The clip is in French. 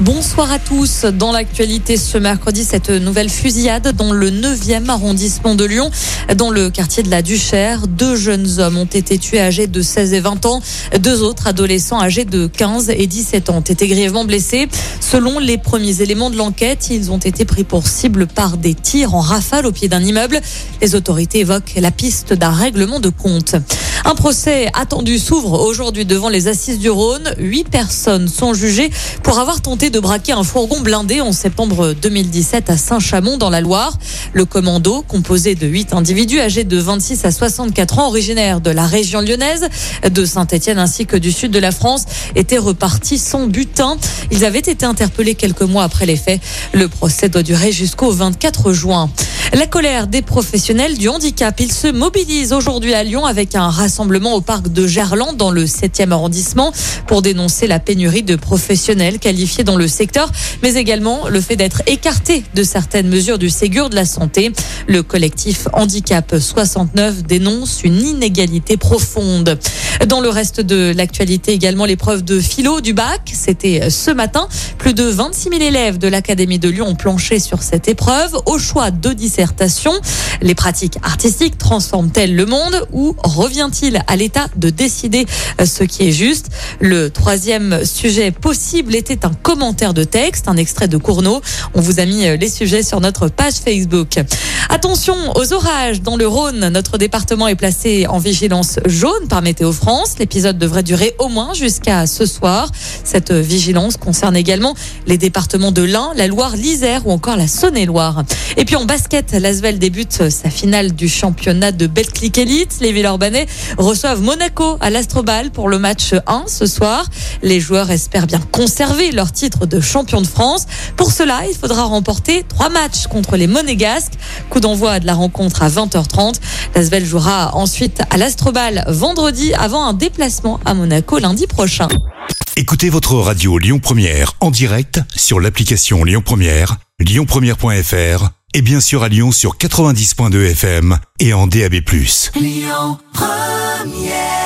Bonsoir à tous. Dans l'actualité ce mercredi, cette nouvelle fusillade dans le 9e arrondissement de Lyon, dans le quartier de la Duchère. Deux jeunes hommes ont été tués âgés de 16 et 20 ans. Deux autres adolescents âgés de 15 et 17 ans ont été grièvement blessés. Selon les premiers éléments de l'enquête, ils ont été pris pour cible par des tirs en rafale au pied d'un immeuble. Les autorités évoquent la piste d'un règlement de compte. Un procès attendu s'ouvre aujourd'hui devant les assises du Rhône. Huit personnes sont jugées pour avoir tenté de braquer un fourgon blindé en septembre 2017 à Saint-Chamond dans la Loire. Le commando, composé de huit individus âgés de 26 à 64 ans, originaires de la région lyonnaise, de Saint-Etienne ainsi que du sud de la France, était reparti sans butin. Ils avaient été interpellés quelques mois après les faits. Le procès doit durer jusqu'au 24 juin. La colère des professionnels du handicap. Ils se mobilisent aujourd'hui à Lyon avec un rassemblement au parc de Gerland dans le 7e arrondissement pour dénoncer la pénurie de professionnels qualifiés dans le secteur, mais également le fait d'être écarté de certaines mesures du Ségur de la santé. Le collectif Handicap 69 dénonce une inégalité profonde. Dans le reste de l'actualité également, l'épreuve de philo du bac, c'était ce matin. Plus de 26 000 élèves de l'Académie de Lyon ont planché sur cette épreuve au choix de Les pratiques artistiques transforment-elles le monde ou revient-il à l'État de décider ce qui est juste? Le troisième sujet possible était un commentaire de texte, un extrait de Cournot. On vous a mis les sujets sur notre page Facebook. Attention aux orages dans le Rhône. Notre département est placé en vigilance jaune par Météo France. L'épisode devrait durer au moins jusqu'à ce soir. Cette vigilance concerne également les départements de l'Ain, la Loire, l'Isère ou encore la Saône-et-Loire. Et puis en basket, l'Asvel débute sa finale du championnat de Betclic Elite. Les Villeurbanais reçoivent Monaco à l'Astrobal pour le match 1 ce soir. Les joueurs espèrent bien conserver leur titre de champion de France. Pour cela, il faudra remporter trois matchs contre les Monégasques. Coup d'envoi de la rencontre à 20h30. L'Asvel jouera ensuite à l'Astrobal vendredi avant un déplacement à Monaco lundi prochain. Écoutez votre radio Lyon Première en direct sur l'application Lyon Première, lyonpremière.fr et bien sûr à Lyon sur 90.2 FM et en DAB+. Lyon Première